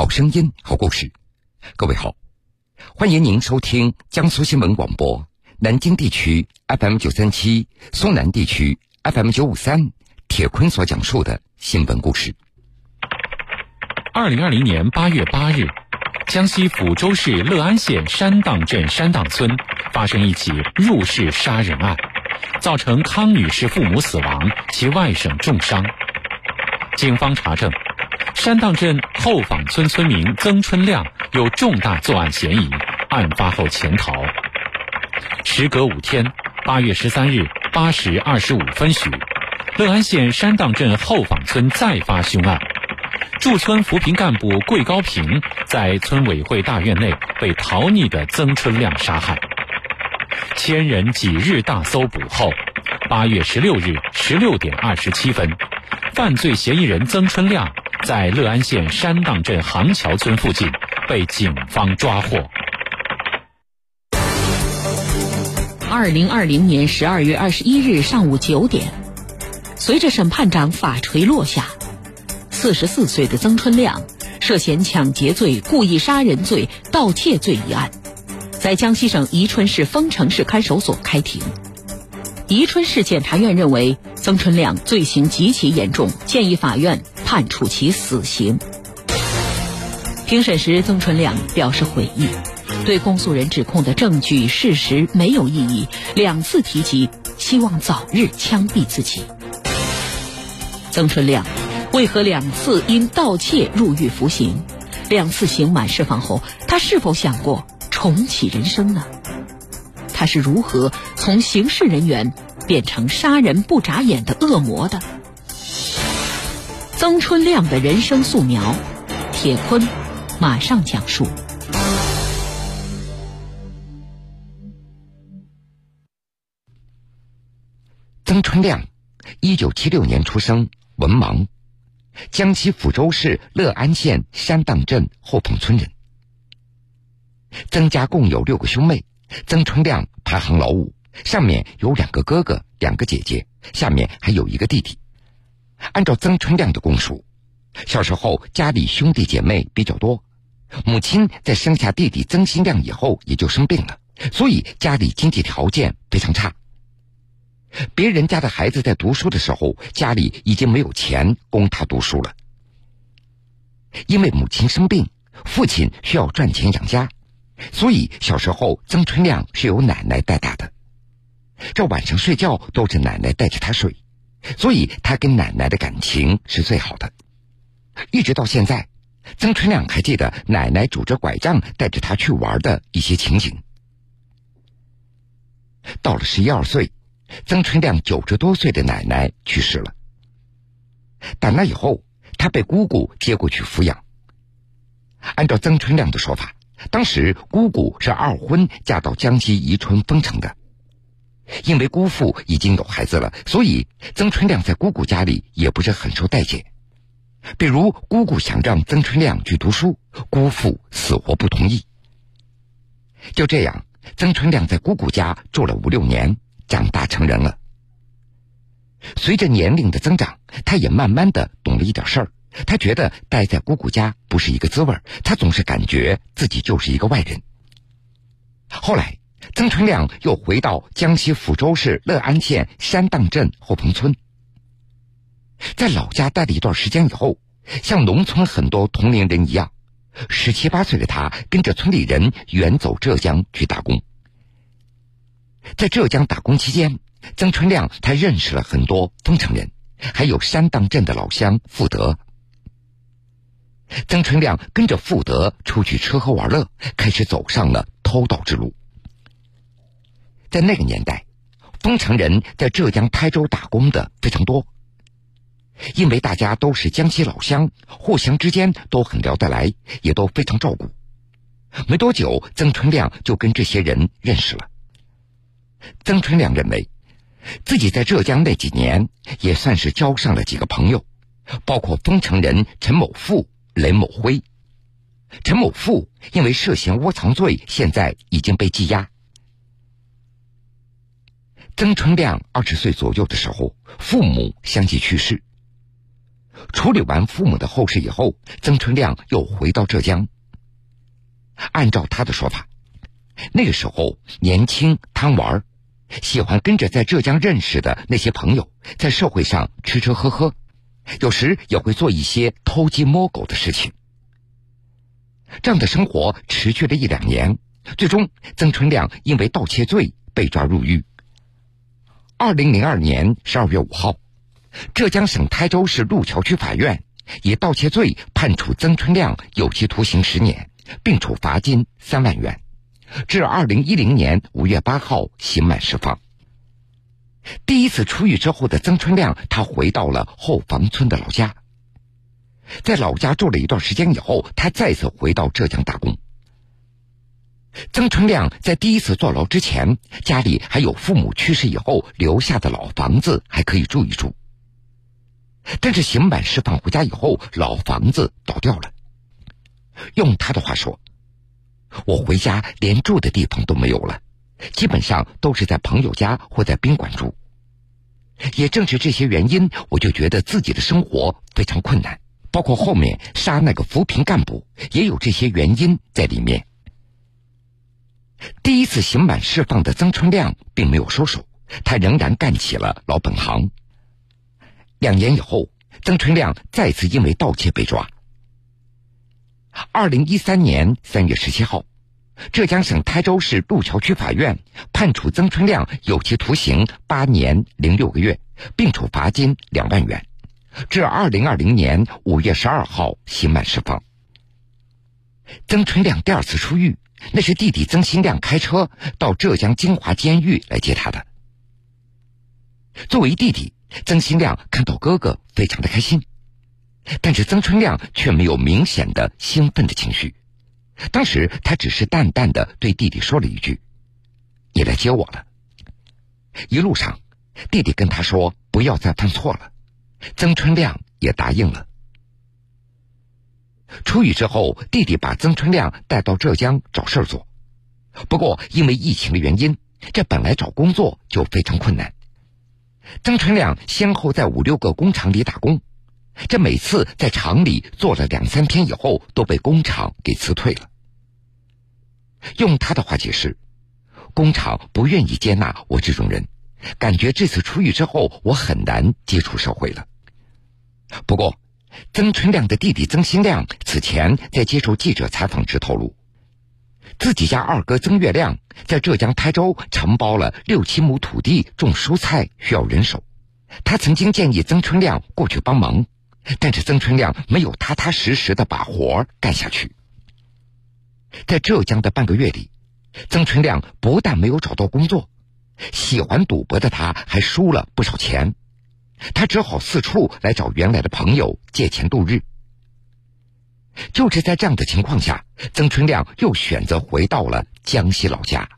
好声音，好故事。各位好，欢迎您收听江苏新闻广播南京地区 FM 九三七、苏南地区 FM 九五三。铁坤所讲述的新闻故事。二零二零年八月八日，江西抚州市乐安县山荡镇山荡村发生一起入室杀人案，造成康女士父母死亡，其外甥重伤。警方查证。山荡镇后坊村村民曾春亮有重大作案嫌疑，案发后潜逃。时隔五天，八月十三日八时二十五分许，乐安县山荡镇后坊村再发凶案，驻村扶贫干部桂高平在村委会大院内被逃匿的曾春亮杀害。千人几日大搜捕后，八月十六日十六点二十七分，犯罪嫌疑人曾春亮。在乐安县山荡镇杭桥村附近被警方抓获。二零二零年十二月二十一日上午九点，随着审判长法锤落下，四十四岁的曾春亮涉嫌抢劫罪、故意杀人罪、盗窃罪一案，在江西省宜春市丰城市看守所开庭。宜春市检察院认为曾春亮罪行极其严重，建议法院。判处其死刑。庭审时，曾春亮表示悔意，对公诉人指控的证据事实没有异议，两次提及希望早日枪毙自己。曾春亮为何两次因盗窃入狱服刑？两次刑满释放后，他是否想过重启人生呢？他是如何从刑事人员变成杀人不眨眼的恶魔的？曾春亮的人生素描，铁坤马上讲述。曾春亮，一九七六年出生，文盲，江西抚州市乐安县山荡镇后棚村人。曾家共有六个兄妹，曾春亮排行老五，上面有两个哥哥，两个姐姐，下面还有一个弟弟。按照曾春亮的供述，小时候家里兄弟姐妹比较多，母亲在生下弟弟曾新亮以后也就生病了，所以家里经济条件非常差。别人家的孩子在读书的时候，家里已经没有钱供他读书了。因为母亲生病，父亲需要赚钱养家，所以小时候曾春亮是由奶奶带大的。这晚上睡觉都是奶奶带着他睡。所以，他跟奶奶的感情是最好的。一直到现在，曾春亮还记得奶奶拄着拐杖带着他去玩的一些情景。到了十一二岁，曾春亮九十多岁的奶奶去世了。打那以后，他被姑姑接过去抚养。按照曾春亮的说法，当时姑姑是二婚嫁到江西宜春丰城的。因为姑父已经有孩子了，所以曾春亮在姑姑家里也不是很受待见。比如，姑姑想让曾春亮去读书，姑父死活不同意。就这样，曾春亮在姑姑家住了五六年，长大成人了。随着年龄的增长，他也慢慢的懂了一点事儿。他觉得待在姑姑家不是一个滋味他总是感觉自己就是一个外人。后来。曾春亮又回到江西抚州市乐安县山荡镇后棚村，在老家待了一段时间以后，像农村很多同龄人一样，十七八岁的他跟着村里人远走浙江去打工。在浙江打工期间，曾春亮他认识了很多丰城人，还有山荡镇的老乡富德。曾春亮跟着富德出去吃喝玩乐，开始走上了偷盗之路。在那个年代，丰城人在浙江台州打工的非常多。因为大家都是江西老乡，互相之间都很聊得来，也都非常照顾。没多久，曾春亮就跟这些人认识了。曾春亮认为，自己在浙江那几年也算是交上了几个朋友，包括丰城人陈某富、雷某辉。陈某富因为涉嫌窝藏罪，现在已经被羁押。曾春亮二十岁左右的时候，父母相继去世。处理完父母的后事以后，曾春亮又回到浙江。按照他的说法，那个时候年轻贪玩，喜欢跟着在浙江认识的那些朋友在社会上吃吃喝喝，有时也会做一些偷鸡摸狗的事情。这样的生活持续了一两年，最终曾春亮因为盗窃罪被抓入狱。二零零二年十二月五号，浙江省台州市路桥区法院以盗窃罪判处曾春亮有期徒刑十年，并处罚金三万元，至二零一零年五月八号刑满释放。第一次出狱之后的曾春亮，他回到了后房村的老家。在老家住了一段时间以后，他再次回到浙江打工。曾春亮在第一次坐牢之前，家里还有父母去世以后留下的老房子还可以住一住。但是刑满释放回家以后，老房子倒掉了。用他的话说：“我回家连住的地方都没有了，基本上都是在朋友家或在宾馆住。也正是这些原因，我就觉得自己的生活非常困难。”包括后面杀那个扶贫干部，也有这些原因在里面。第一次刑满释放的曾春亮并没有收手，他仍然干起了老本行。两年以后，曾春亮再次因为盗窃被抓。二零一三年三月十七号，浙江省台州市路桥区法院判处曾春亮有期徒刑八年零六个月，并处罚金两万元。至二零二零年五月十二号刑满释放。曾春亮第二次出狱，那是弟弟曾新亮开车到浙江金华监狱来接他的。作为弟弟，曾新亮看到哥哥非常的开心，但是曾春亮却没有明显的兴奋的情绪。当时他只是淡淡的对弟弟说了一句：“你来接我了。”一路上，弟弟跟他说：“不要再犯错了。”曾春亮也答应了。出狱之后，弟弟把曾春亮带到浙江找事儿做。不过，因为疫情的原因，这本来找工作就非常困难。曾春亮先后在五六个工厂里打工，这每次在厂里做了两三天以后，都被工厂给辞退了。用他的话解释，工厂不愿意接纳我这种人，感觉这次出狱之后，我很难接触社会了。不过，曾春亮的弟弟曾新亮此前在接受记者采访时透露，自己家二哥曾月亮在浙江台州承包了六七亩土地种蔬菜，需要人手。他曾经建议曾春亮过去帮忙，但是曾春亮没有踏踏实实的把活干下去。在浙江的半个月里，曾春亮不但没有找到工作，喜欢赌博的他还输了不少钱。他只好四处来找原来的朋友借钱度日。就是在这样的情况下，曾春亮又选择回到了江西老家。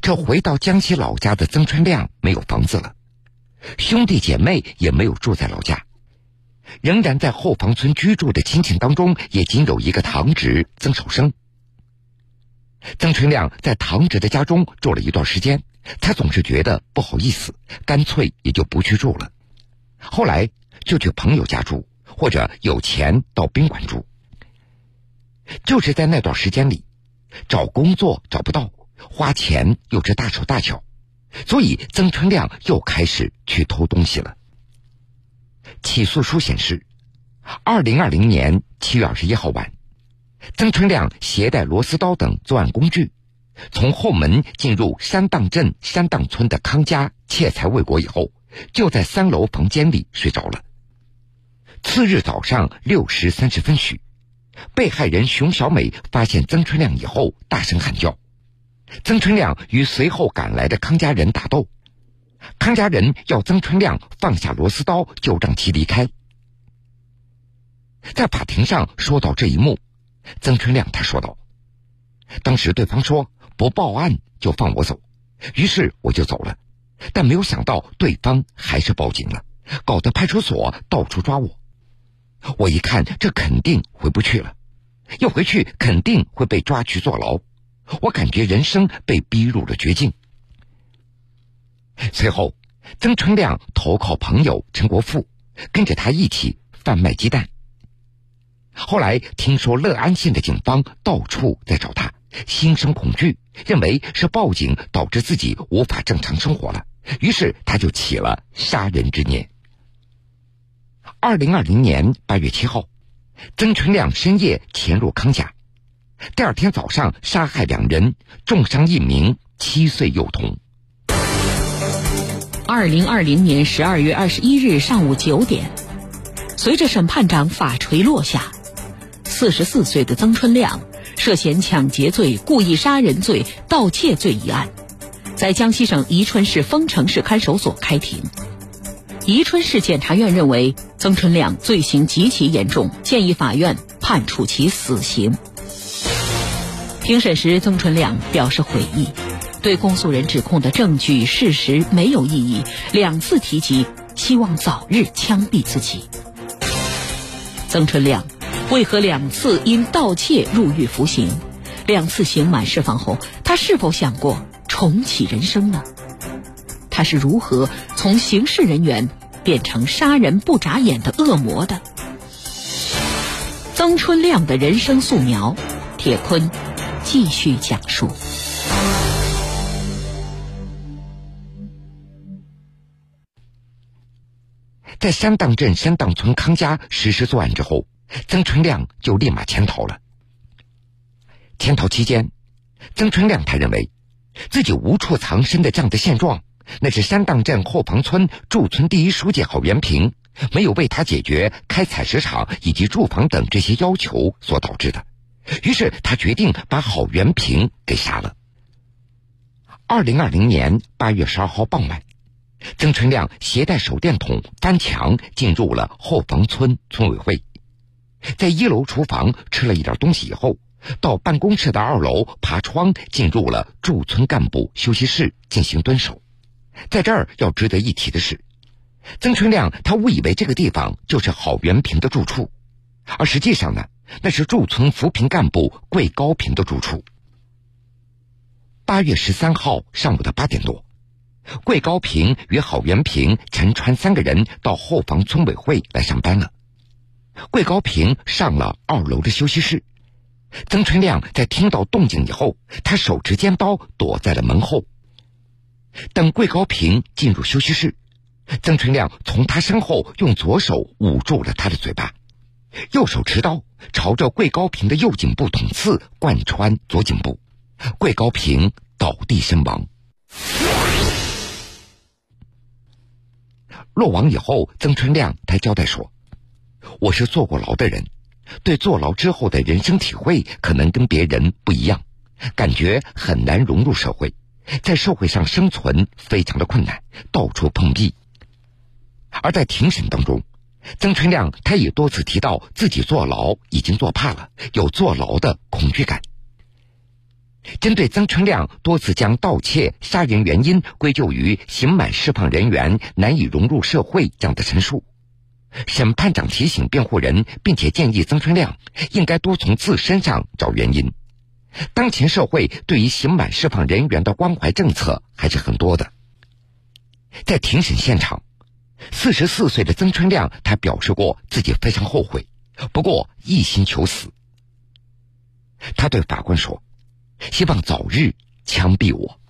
这回到江西老家的曾春亮没有房子了，兄弟姐妹也没有住在老家，仍然在后房村居住的亲戚当中，也仅有一个堂侄曾守生。曾春亮在堂侄的家中住了一段时间。他总是觉得不好意思，干脆也就不去住了。后来就去朋友家住，或者有钱到宾馆住。就是在那段时间里，找工作找不到，花钱又是大手大脚，所以曾春亮又开始去偷东西了。起诉书显示，二零二零年七月二十一号晚，曾春亮携带螺丝刀等作案工具。从后门进入山荡镇山荡村的康家窃财未果以后，就在三楼房间里睡着了。次日早上六时三十分许，被害人熊小美发现曾春亮以后，大声喊叫。曾春亮与随后赶来的康家人打斗，康家人要曾春亮放下螺丝刀，就让其离开。在法庭上说到这一幕，曾春亮他说道：“当时对方说。”不报案就放我走，于是我就走了，但没有想到对方还是报警了，搞得派出所到处抓我。我一看，这肯定回不去了，要回去肯定会被抓去坐牢，我感觉人生被逼入了绝境。随后，曾春亮投靠朋友陈国富，跟着他一起贩卖鸡蛋。后来听说乐安县的警方到处在找他，心生恐惧，认为是报警导致自己无法正常生活了，于是他就起了杀人之念。二零二零年八月七号，曾春亮深夜潜入康家，第二天早上杀害两人，重伤一名七岁幼童。二零二零年十二月二十一日上午九点，随着审判长法锤落下。四十四岁的曾春亮涉嫌抢劫罪、故意杀人罪、盗窃罪一案，在江西省宜春市丰城市看守所开庭。宜春市检察院认为曾春亮罪行极其严重，建议法院判处其死刑。庭审时，曾春亮表示悔意，对公诉人指控的证据事实没有异议，两次提及希望早日枪毙自己。曾春亮。为何两次因盗窃入狱服刑？两次刑满释放后，他是否想过重启人生呢？他是如何从刑事人员变成杀人不眨眼的恶魔的？曾春亮的人生素描，铁坤继续讲述。在山荡镇山荡村康家实施作案之后。曾春亮就立马潜逃了。潜逃期间，曾春亮他认为，自己无处藏身的这样的现状，那是山荡镇后房村驻村第一书记郝元平没有为他解决开采石场以及住房等这些要求所导致的。于是他决定把郝元平给杀了。二零二零年八月十二号傍晚，曾春亮携带手电筒翻墙进入了后房村村委会。在一楼厨房吃了一点东西以后，到办公室的二楼爬窗进入了驻村干部休息室进行蹲守。在这儿要值得一提的是，曾春亮他误以为这个地方就是郝元平的住处，而实际上呢，那是驻村扶贫干部桂高平的住处。八月十三号上午的八点多，桂高平与郝元平、陈川三个人到后房村委会来上班了。桂高平上了二楼的休息室，曾春亮在听到动静以后，他手持尖刀躲在了门后。等桂高平进入休息室，曾春亮从他身后用左手捂住了他的嘴巴，右手持刀朝着桂高平的右颈部捅刺，贯穿左颈部，桂高平倒地身亡。落网以后，曾春亮他交代说。我是坐过牢的人，对坐牢之后的人生体会可能跟别人不一样，感觉很难融入社会，在社会上生存非常的困难，到处碰壁。而在庭审当中，曾春亮他也多次提到自己坐牢已经坐怕了，有坐牢的恐惧感。针对曾春亮多次将盗窃、杀人原因归咎于刑满释放人员难以融入社会这样的陈述。审判长提醒辩护人，并且建议曾春亮应该多从自身上找原因。当前社会对于刑满释放人员的关怀政策还是很多的。在庭审现场，四十四岁的曾春亮他表示过自己非常后悔，不过一心求死。他对法官说：“希望早日枪毙我。”